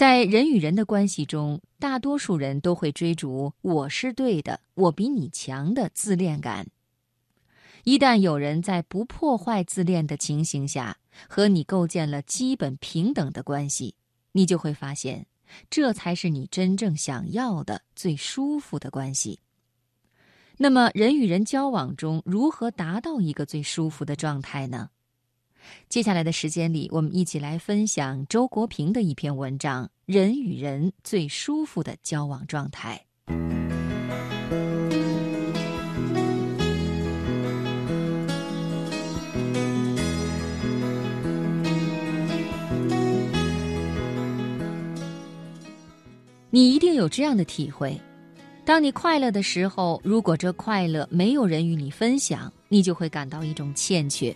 在人与人的关系中，大多数人都会追逐“我是对的，我比你强”的自恋感。一旦有人在不破坏自恋的情形下和你构建了基本平等的关系，你就会发现，这才是你真正想要的、最舒服的关系。那么，人与人交往中如何达到一个最舒服的状态呢？接下来的时间里，我们一起来分享周国平的一篇文章《人与人最舒服的交往状态》。你一定有这样的体会。当你快乐的时候，如果这快乐没有人与你分享，你就会感到一种欠缺。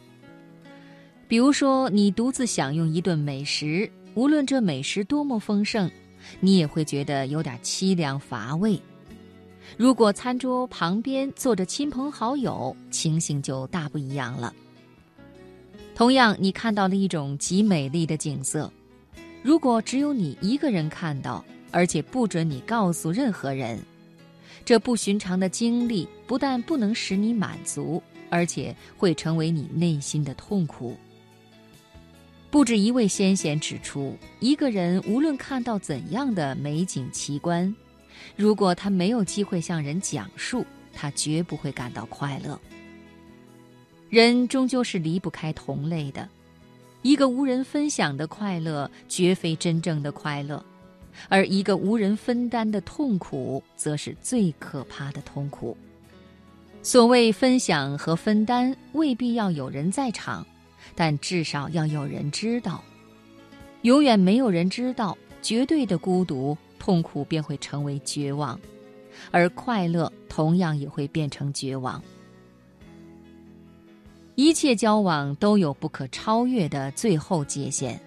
比如说，你独自享用一顿美食，无论这美食多么丰盛，你也会觉得有点凄凉乏味。如果餐桌旁边坐着亲朋好友，情形就大不一样了。同样，你看到了一种极美丽的景色，如果只有你一个人看到，而且不准你告诉任何人。这不寻常的经历不但不能使你满足，而且会成为你内心的痛苦。不止一位先贤指出，一个人无论看到怎样的美景奇观，如果他没有机会向人讲述，他绝不会感到快乐。人终究是离不开同类的，一个无人分享的快乐，绝非真正的快乐。而一个无人分担的痛苦，则是最可怕的痛苦。所谓分享和分担，未必要有人在场，但至少要有人知道。永远没有人知道，绝对的孤独，痛苦便会成为绝望，而快乐同样也会变成绝望。一切交往都有不可超越的最后界限。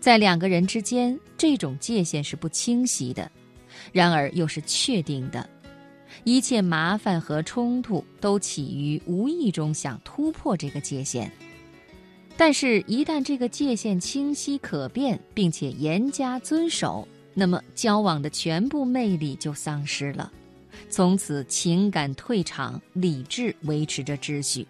在两个人之间，这种界限是不清晰的，然而又是确定的。一切麻烦和冲突都起于无意中想突破这个界限，但是，一旦这个界限清晰可辨，并且严加遵守，那么交往的全部魅力就丧失了。从此，情感退场，理智维持着秩序。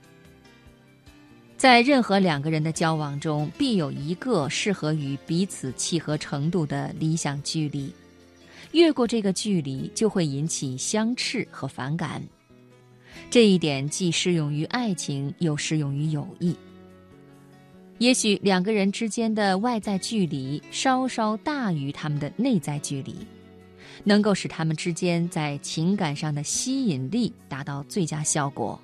在任何两个人的交往中，必有一个适合于彼此契合程度的理想距离，越过这个距离就会引起相斥和反感。这一点既适用于爱情，又适用于友谊。也许两个人之间的外在距离稍稍大于他们的内在距离，能够使他们之间在情感上的吸引力达到最佳效果。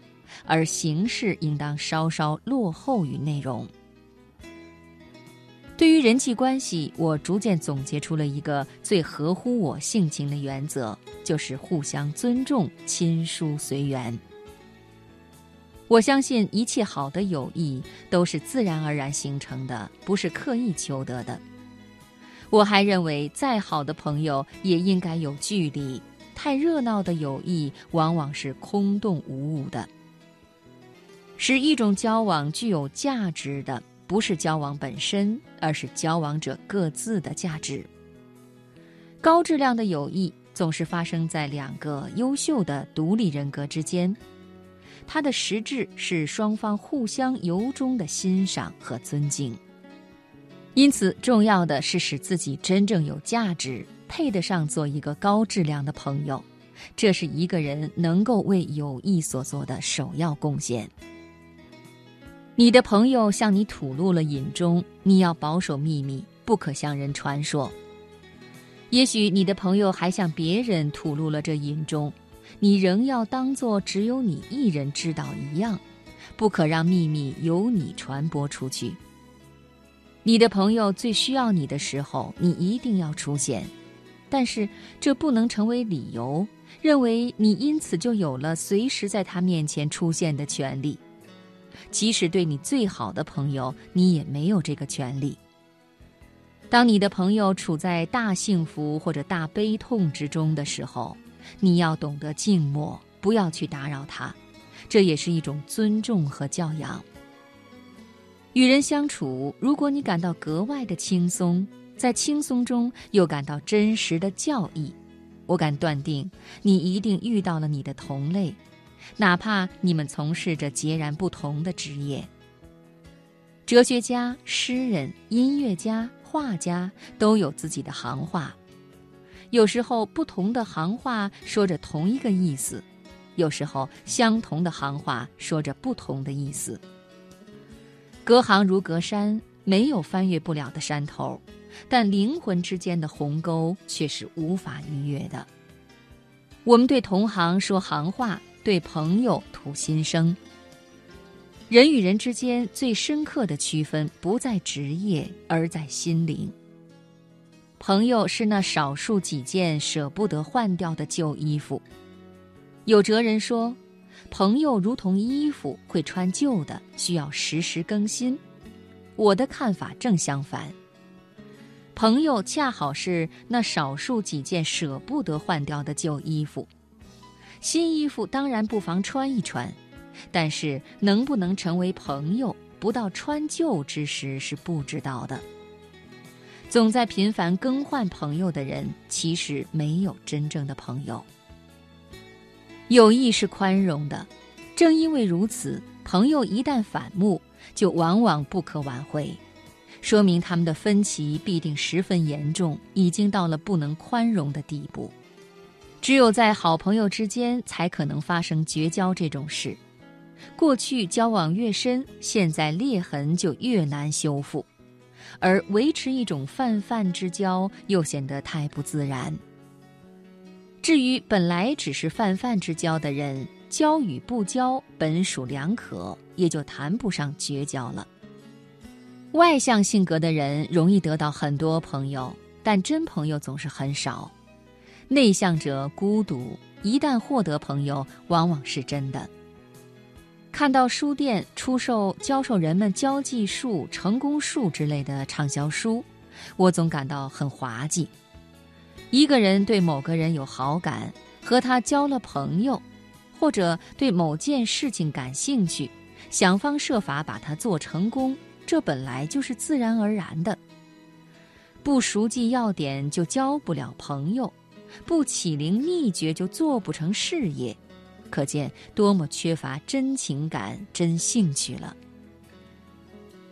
而形式应当稍稍落后于内容。对于人际关系，我逐渐总结出了一个最合乎我性情的原则，就是互相尊重、亲疏随缘。我相信一切好的友谊都是自然而然形成的，不是刻意求得的。我还认为，再好的朋友也应该有距离。太热闹的友谊往往是空洞无物的。使一种交往具有价值的，不是交往本身，而是交往者各自的价值。高质量的友谊总是发生在两个优秀的独立人格之间，它的实质是双方互相由衷的欣赏和尊敬。因此，重要的是使自己真正有价值，配得上做一个高质量的朋友，这是一个人能够为友谊所做的首要贡献。你的朋友向你吐露了隐衷，你要保守秘密，不可向人传说。也许你的朋友还向别人吐露了这隐衷，你仍要当作只有你一人知道一样，不可让秘密由你传播出去。你的朋友最需要你的时候，你一定要出现，但是这不能成为理由，认为你因此就有了随时在他面前出现的权利。即使对你最好的朋友，你也没有这个权利。当你的朋友处在大幸福或者大悲痛之中的时候，你要懂得静默，不要去打扰他，这也是一种尊重和教养。与人相处，如果你感到格外的轻松，在轻松中又感到真实的教义。我敢断定，你一定遇到了你的同类，哪怕你们从事着截然不同的职业。哲学家、诗人、音乐家、画家都有自己的行话，有时候不同的行话说着同一个意思，有时候相同的行话说着不同的意思。隔行如隔山，没有翻越不了的山头。但灵魂之间的鸿沟却是无法逾越的。我们对同行说行话，对朋友吐心声。人与人之间最深刻的区分，不在职业，而在心灵。朋友是那少数几件舍不得换掉的旧衣服。有哲人说，朋友如同衣服，会穿旧的，需要时时更新。我的看法正相反。朋友恰好是那少数几件舍不得换掉的旧衣服，新衣服当然不妨穿一穿，但是能不能成为朋友，不到穿旧之时是不知道的。总在频繁更换朋友的人，其实没有真正的朋友。友谊是宽容的，正因为如此，朋友一旦反目，就往往不可挽回。说明他们的分歧必定十分严重，已经到了不能宽容的地步。只有在好朋友之间，才可能发生绝交这种事。过去交往越深，现在裂痕就越难修复，而维持一种泛泛之交，又显得太不自然。至于本来只是泛泛之交的人，交与不交本属两可，也就谈不上绝交了。外向性格的人容易得到很多朋友，但真朋友总是很少。内向者孤独，一旦获得朋友，往往是真的。看到书店出售教授人们交际术、成功术之类的畅销书，我总感到很滑稽。一个人对某个人有好感，和他交了朋友，或者对某件事情感兴趣，想方设法把它做成功。这本来就是自然而然的。不熟记要点就交不了朋友，不启灵秘诀就做不成事业，可见多么缺乏真情感、真兴趣了。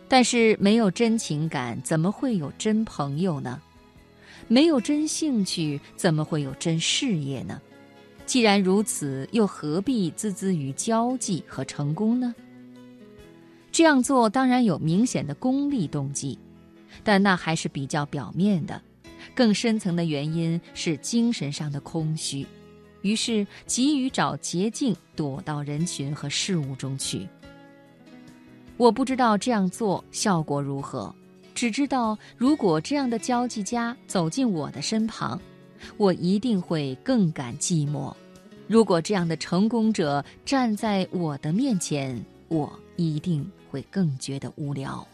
但是没有真情感，怎么会有真朋友呢？没有真兴趣，怎么会有真事业呢？既然如此，又何必孜孜于交际和成功呢？这样做当然有明显的功利动机，但那还是比较表面的，更深层的原因是精神上的空虚，于是急于找捷径躲到人群和事物中去。我不知道这样做效果如何，只知道如果这样的交际家走进我的身旁，我一定会更感寂寞；如果这样的成功者站在我的面前，我一定。会更觉得无聊。